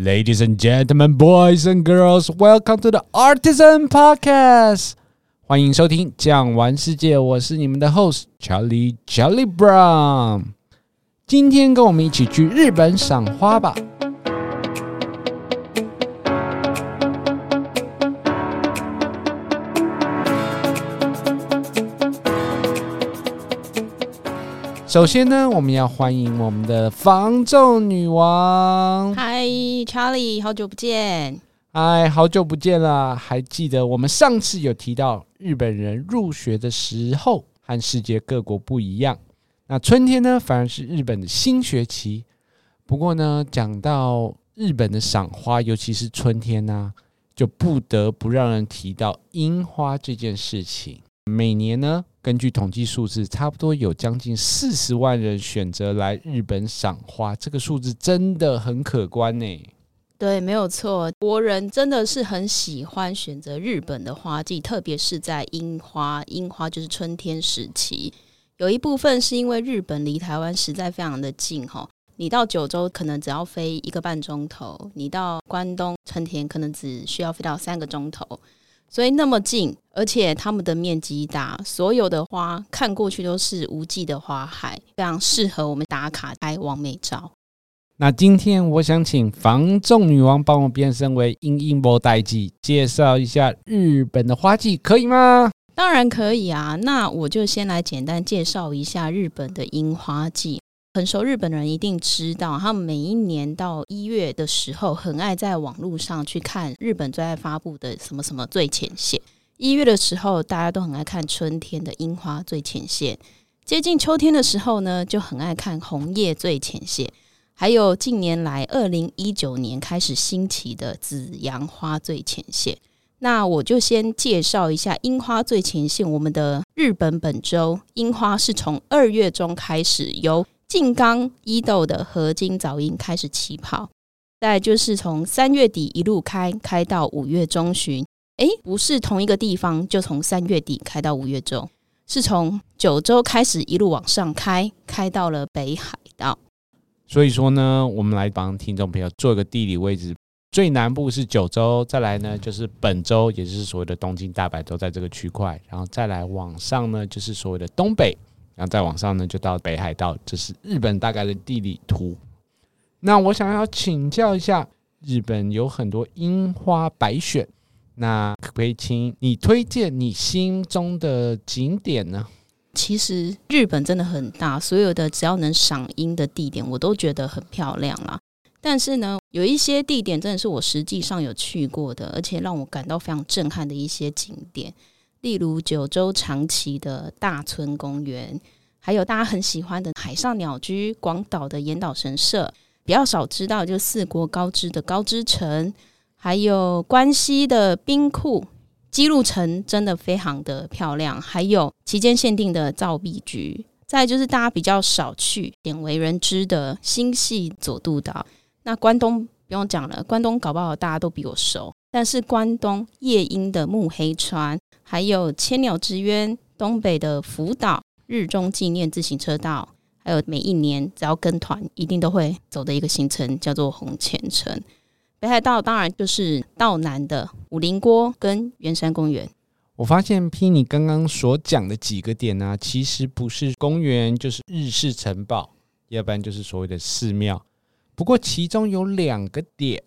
Ladies and gentlemen, boys and girls, welcome to the Artisan Podcast。欢迎收听讲玩世界，我是你们的 host Charlie Charlie Brown。今天跟我们一起去日本赏花吧。首先呢，我们要欢迎我们的防皱女王。嗨，Charlie，好久不见。嗨，好久不见了。还记得我们上次有提到日本人入学的时候和世界各国不一样。那春天呢，反而是日本的新学期。不过呢，讲到日本的赏花，尤其是春天呢，就不得不让人提到樱花这件事情。每年呢，根据统计数字，差不多有将近四十万人选择来日本赏花，这个数字真的很可观呢。对，没有错，国人真的是很喜欢选择日本的花季，特别是在樱花，樱花就是春天时期。有一部分是因为日本离台湾实在非常的近哈，你到九州可能只要飞一个半钟头，你到关东春天可能只需要飞到三个钟头。所以那么近，而且它们的面积大，所有的花看过去都是无际的花海，非常适合我们打卡拍网美照。那今天我想请房仲女王帮我变身为樱樱波代记，介绍一下日本的花季，可以吗？当然可以啊，那我就先来简单介绍一下日本的樱花季。很熟日本人一定知道，他们每一年到一月的时候，很爱在网络上去看日本最爱发布的什么什么最前线。一月的时候，大家都很爱看春天的樱花最前线；接近秋天的时候呢，就很爱看红叶最前线。还有近年来二零一九年开始兴起的紫阳花最前线。那我就先介绍一下樱花最前线。我们的日本本州樱花是从二月中开始由静冈伊豆的合金早樱开始起跑，再就是从三月底一路开开到五月中旬。诶，不是同一个地方，就从三月底开到五月中，是从九州开始一路往上开，开到了北海道。所以说呢，我们来帮听众朋友做一个地理位置：最南部是九州，再来呢就是本州，也就是所谓的东京、大阪都在这个区块，然后再来往上呢就是所谓的东北。然后再往上呢，就到北海道，这是日本大概的地理图。那我想要请教一下，日本有很多樱花白雪，那可不可以请你推荐你心中的景点呢？其实日本真的很大，所有的只要能赏樱的地点，我都觉得很漂亮啦。但是呢，有一些地点真的是我实际上有去过的，而且让我感到非常震撼的一些景点。例如九州长崎的大村公园，还有大家很喜欢的海上鸟居广岛的严岛神社，比较少知道就四国高知的高知城，还有关西的兵库姬路城，真的非常的漂亮。还有期间限定的造币局，再就是大家比较少去、鲜为人知的新潟佐渡岛。那关东不用讲了，关东搞不好大家都比我熟，但是关东夜莺的目黑川。还有千鸟之渊、东北的福岛、日中纪念自行车道，还有每一年只要跟团一定都会走的一个行程，叫做红前城。北海道当然就是道南的五棱郭跟圆山公园。我发现听你刚刚所讲的几个点呢、其实不是公园，就是日式城堡，要不然就是所谓的寺庙。不过其中有两个点，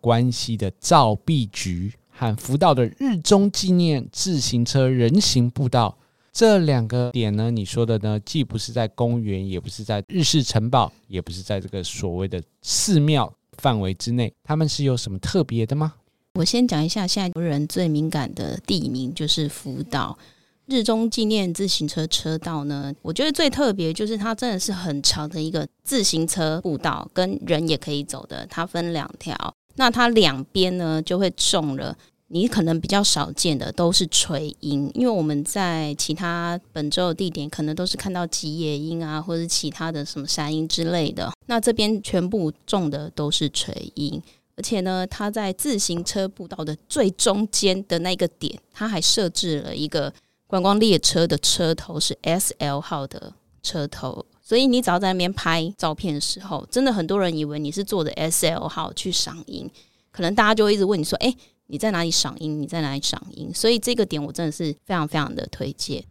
关西的造币局。和福岛的日中纪念自行车人行步道，这两个点呢，你说的呢，既不是在公园，也不是在日式城堡，也不是在这个所谓的寺庙范围之内，他们是有什么特别的吗？我先讲一下，现在国人最敏感的地名就是福岛日中纪念自行车车道呢。我觉得最特别就是它真的是很长的一个自行车步道，跟人也可以走的，它分两条。那它两边呢，就会种了你可能比较少见的，都是垂樱。因为我们在其他本州的地点，可能都是看到吉野樱啊，或者是其他的什么山樱之类的。那这边全部种的都是垂樱，而且呢，它在自行车步道的最中间的那个点，它还设置了一个观光列车的车头是 SL 号的车头，所以你只要在那边拍照片的时候，真的很多人以为你是坐着 SL 号去赏樱，可能大家就会一直问你说：“哎，你在哪里赏樱？你在哪里赏樱？”所以这个点我真的是非常非常的推荐。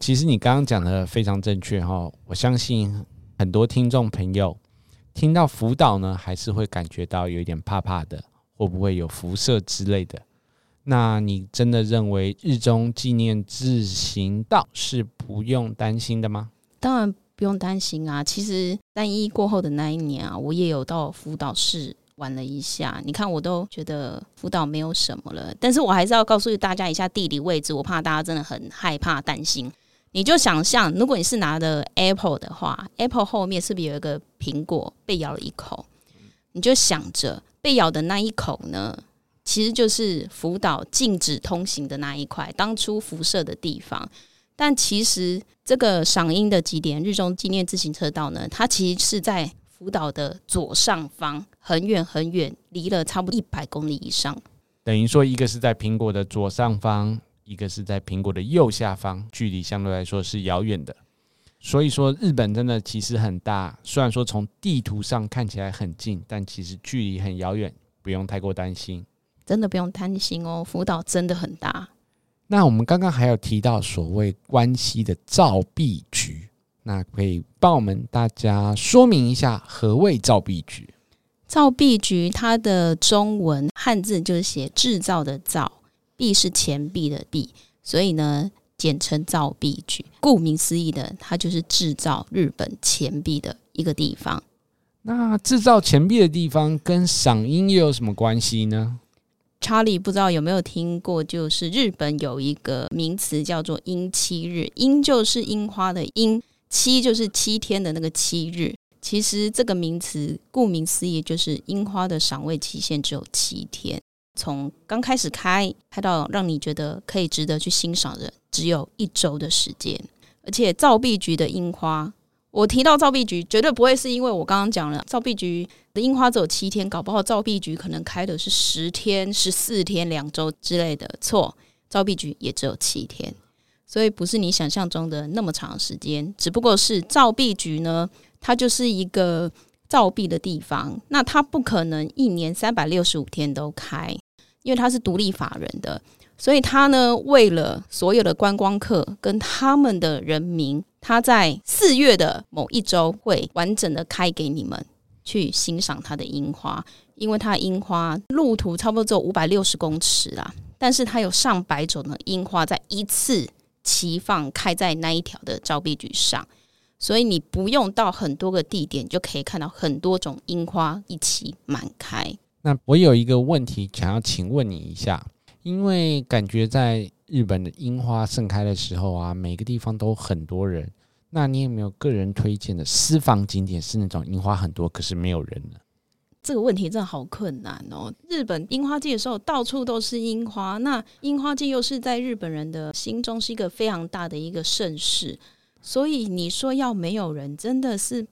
其实你刚刚讲的非常正确哈，我相信很多听众朋友听到福岛呢，还是会感觉到有一点怕怕的，会不会有辐射之类的？那你真的认为日中纪念自行道是不用担心的吗？当然不用担心啊！其实三一过后的那一年啊，我也有到福岛市玩了一下。你看，我都觉得福岛没有什么了，但是我还是要告诉大家一下地理位置，我怕大家真的很害怕担心。你就想象，如果你是拿的 Apple 的话，Apple 后面是不是有一个苹果被咬了一口？你就想着被咬的那一口呢？其实就是福岛禁止通行的那一块，当初辐射的地方。但其实这个赏樱的极点日中纪念自行车道呢，它其实是在福岛的左上方，很远很远，离了差不多一百公里以上。等于说，一个是在苹果的左上方，一个是在苹果的右下方，距离相对来说是遥远的。所以说，日本真的其实很大，虽然说从地图上看起来很近，但其实距离很遥远，不用太过担心。真的不用担心哦，福岛真的很大。那我们刚刚还有提到所谓关西的造币局，那可以帮我们大家说明一下何谓造币局？造币局它的中文汉字就是写制造的造，币是钱币的币，所以呢简称造币局。顾名思义的，它就是制造日本钱币的一个地方。那制造钱币的地方跟赏樱又有什么关系呢？查理不知道有没有听过，就是日本有一个名词叫做“樱七日”，樱就是樱花的樱，七就是七天的那个七日。其实这个名词顾名思义，就是樱花的赏味期限只有七天，从刚开始开开到让你觉得可以值得去欣赏的，只有一周的时间。而且造币局的樱花。我提到造币局，绝对不会是因为我刚刚讲了造币局的樱花只有七天，搞不好造币局可能开的是十天、十四天、两周之类的。错，造币局也只有七天，所以不是你想象中的那么长时间。只不过是造币局呢，它就是一个造币的地方，那它不可能一年三百六十五天都开，因为它是独立法人的。所以他呢，为了所有的观光客跟他们的人民，他在四月的某一周会完整的开给你们去欣赏它的樱花，因为他樱花路途差不多只有五百六十公尺啦，但是它有上百种的樱花在一次齐放开在那一条的造币局上，所以你不用到很多个地点就可以看到很多种樱花一起满开。那我有一个问题想要请问你一下。因为感觉在日本的樱花盛开的时候啊，每个地方都很多人。那你有没有个人推荐的私房景点是那种樱花很多，可是没有人呢？这个问题真的好困难哦。日本樱花季的时候，到处都是樱花。那樱花季又是在日本人的心中是一个非常大的一个盛事，所以你说要没有人，真的是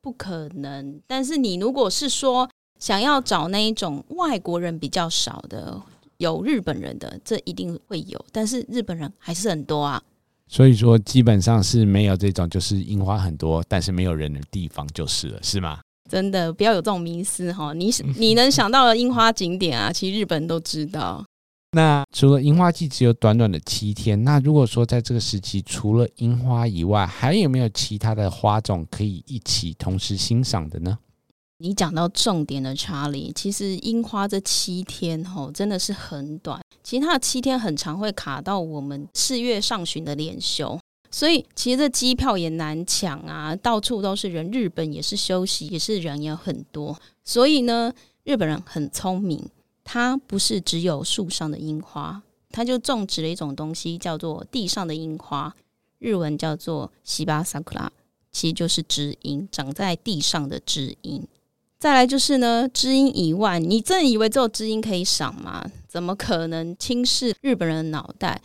不可能。但是你如果是说想要找那一种外国人比较少的。有日本人的，这一定会有，但是日本人还是很多啊。所以说，基本上是没有这种就是樱花很多，但是没有人的地方就是了，是吗？真的不要有这种迷思哈！你你能想到的樱花景点啊，其实日本人都知道。那除了樱花季只有短短的七天，那如果说在这个时期，除了樱花以外，还有没有其他的花种可以一起同时欣赏的呢？你讲到重点的查理，其实樱花这七天吼真的是很短，其他的七天很长会卡到我们四月上旬的连休，所以其实这机票也难抢啊，到处都是人，日本也是休息，也是人也很多，所以呢，日本人很聪明，他不是只有树上的樱花，他就种植了一种东西叫做地上的樱花，日文叫做西巴萨库拉，其实就是知音，长在地上的知音。再来就是呢，知音以外，你真以为只有知音可以赏吗？怎么可能轻视日本人的脑袋？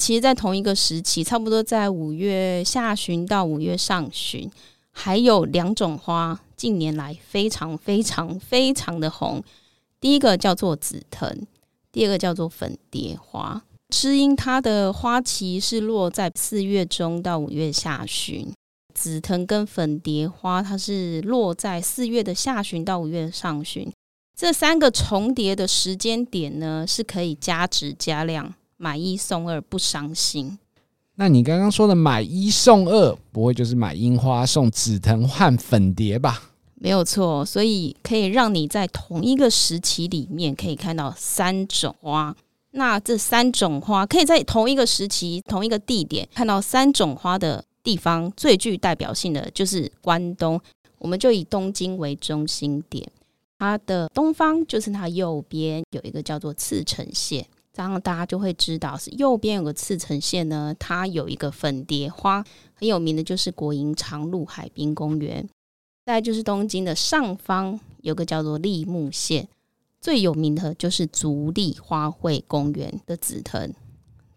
其实，在同一个时期，差不多在五月下旬到五月上旬，还有两种花近年来非常非常非常的红。第一个叫做紫藤，第二个叫做粉蝶花。知音它的花期是落在四月中到五月下旬。紫藤跟粉蝶花，它是落在四月的下旬到五月上旬，这三个重叠的时间点呢，是可以加值加量，买一送二，不伤心。那你刚刚说的买一送二，不会就是买樱花送紫藤和粉蝶吧？没有错，所以可以让你在同一个时期里面可以看到三种花。那这三种花可以在同一个时期、同一个地点看到三种花的地方，最具代表性的就是关东。我们就以东京为中心点，它的东方就是它右边有一个叫做茨城县。这样大家就会知道，是右边有个茨城县呢，它有一个粉蝶花，很有名的就是国营长鹿海滨公园。再就是东京的上方有个叫做立木县，最有名的就是足利花卉公园的紫藤。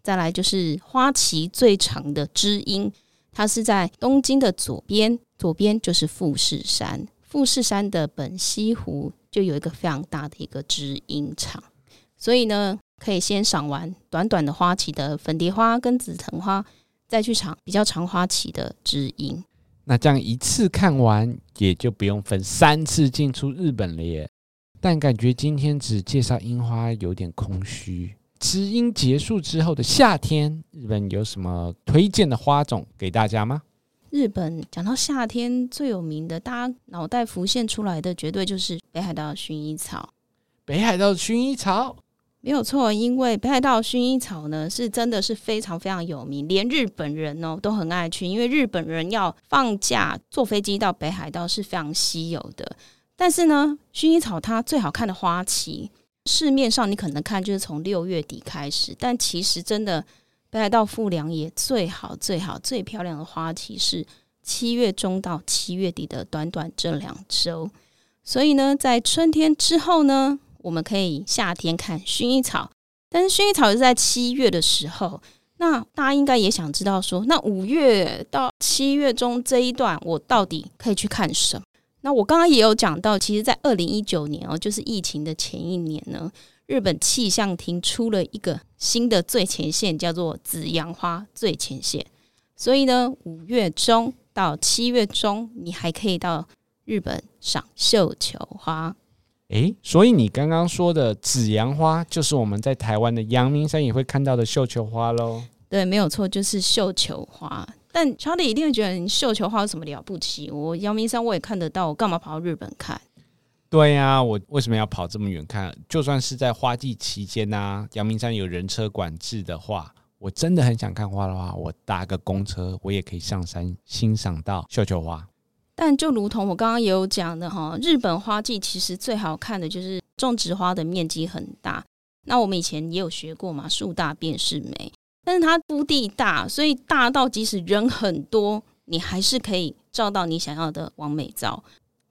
再来就是花期最长的知音，它是在东京的左边，左边就是富士山，富士山的本溪湖就有一个非常大的一个知音场，所以呢。可以先赏完短短的花期的粉蝶花跟紫藤花，再去赏比较长花期的知音。那这样一次看完，也就不用分三次进出日本了耶。但感觉今天只介绍樱花有点空虚。知音结束之后的夏天，日本有什么推荐的花种给大家吗？日本讲到夏天最有名的，大家脑袋浮现出来的绝对就是北海道薰衣草。北海道薰衣草。没有错，因为北海道薰衣草呢，是真的是非常非常有名，连日本人哦都很爱去，因为日本人要放假坐飞机到北海道是非常稀有的。但是呢，薰衣草它最好看的花期，市面上你可能看就是从六月底开始，但其实真的北海道富良野最好最好最漂亮的花期是七月中到七月底的短短这两周。所以呢，在春天之后呢，我们可以夏天看薰衣草，但是薰衣草是在七月的时候。那大家应该也想知道说，那五月到七月中这一段，我到底可以去看什么？那我刚刚也有讲到，其实，在二零一九年哦，就是疫情的前一年呢，日本气象厅出了一个新的最前线，叫做紫阳花最前线。所以呢，五月中到七月中，你还可以到日本赏绣球花。诶，所以你刚刚说的紫阳花，就是我们在台湾的阳明山也会看到的绣球花喽？对，没有错，就是绣球花。但查理一定会觉得，你绣球花有什么了不起？我阳明山我也看得到，我干嘛跑到日本看？对呀、啊，我为什么要跑这么远看？就算是在花季期间呐、啊，阳明山有人车管制的话，我真的很想看花的话，我搭个公车，我也可以上山欣赏到绣球花。但就如同我刚刚也有讲的哈，日本花季其实最好看的就是种植花的面积很大。那我们以前也有学过嘛，树大便是美。但是它铺地大，所以大到即使人很多，你还是可以照到你想要的完美照。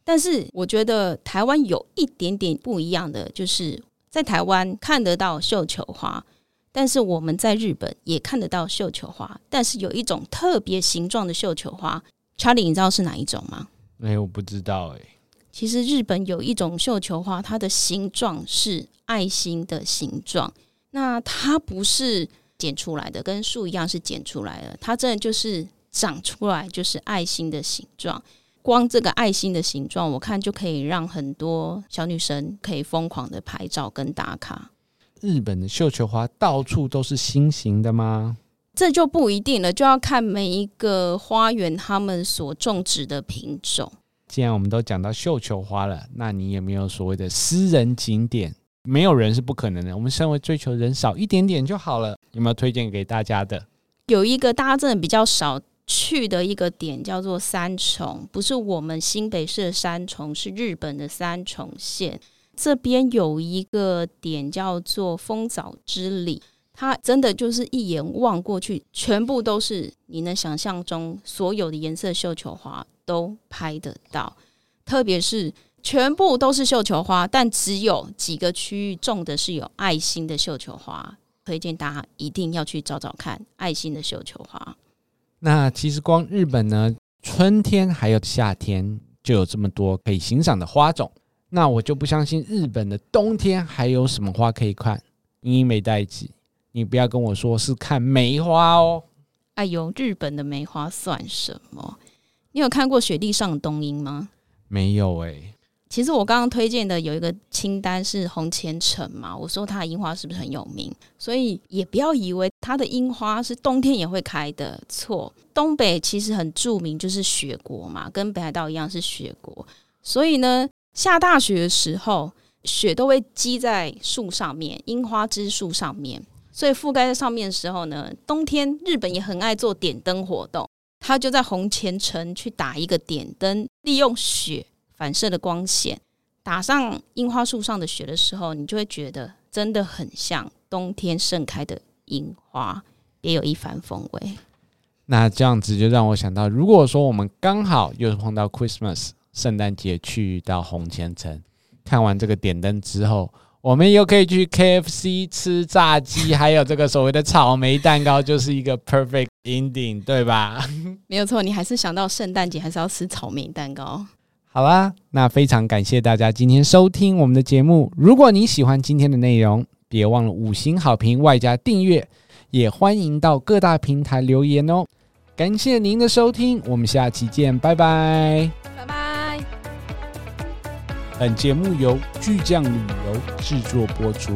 但是我觉得台湾有一点点不一样的，就是在台湾看得到绣球花，但是我们在日本也看得到绣球花，但是有一种特别形状的绣球花。查理，你知道是哪一种吗？哎、欸，我不知道哎、欸。其实日本有一种绣球花，它的形状是爱心的形状。那它不是剪出来的，跟树一样是剪出来的。它真的就是长出来就是爱心的形状。光这个爱心的形状，我看就可以让很多小女生可以疯狂的拍照跟打卡。日本的绣球花到处都是心形的吗？这就不一定了，就要看每一个花园他们所种植的品种。既然我们都讲到绣球花了，那你有没有所谓的私人景点？没有人是不可能的，我们身为追求人少一点点就好了。有没有推荐给大家的？有一个大家真的比较少去的一个点，叫做三重，不是我们新北市的三重，是日本的三重县。这边有一个点叫做丰藻之里。它真的就是一眼望过去，全部都是你能想象中所有的颜色绣球花都拍得到，特别是全部都是绣球花，但只有几个区域种的是有爱心的绣球花，推荐大家一定要去找找看爱心的绣球花。那其实光日本呢，春天还有夏天就有这么多可以欣赏的花种，那我就不相信日本的冬天还有什么花可以看，因为没带。你不要跟我说是看梅花哦！哎呦，日本的梅花算什么？你有看过雪地上的冬樱吗？没有哎、欸。其实我刚刚推荐的有一个清单是红千城嘛，我说它的樱花是不是很有名？所以也不要以为它的樱花是冬天也会开的，错。东北其实很著名，就是雪国嘛，跟北海道一样是雪国。所以呢，下大雪的时候，雪都会积在树上面，樱花枝树上面，所以覆盖在上面的时候呢，冬天日本也很爱做点灯活动，他就在红前城去打一个点灯，利用雪。反射的光线打上樱花树上的雪的时候，你就会觉得真的很像冬天盛开的樱花，也有一番风味。那这样子就让我想到，如果说我们刚好又是碰到 Christmas 圣诞节，去到红前城看完这个点灯之后，我们又可以去 KFC 吃炸鸡，还有这个所谓的草莓蛋糕，就是一个 perfect ending，对吧？没有错，你还是想到圣诞节还是要吃草莓蛋糕。好啦，那非常感谢大家今天收听我们的节目。如果你喜欢今天的内容，别忘了五星好评外加订阅，也欢迎到各大平台留言哦。感谢您的收听，我们下期见，拜拜，拜拜。本节目由巨匠旅游制作播出。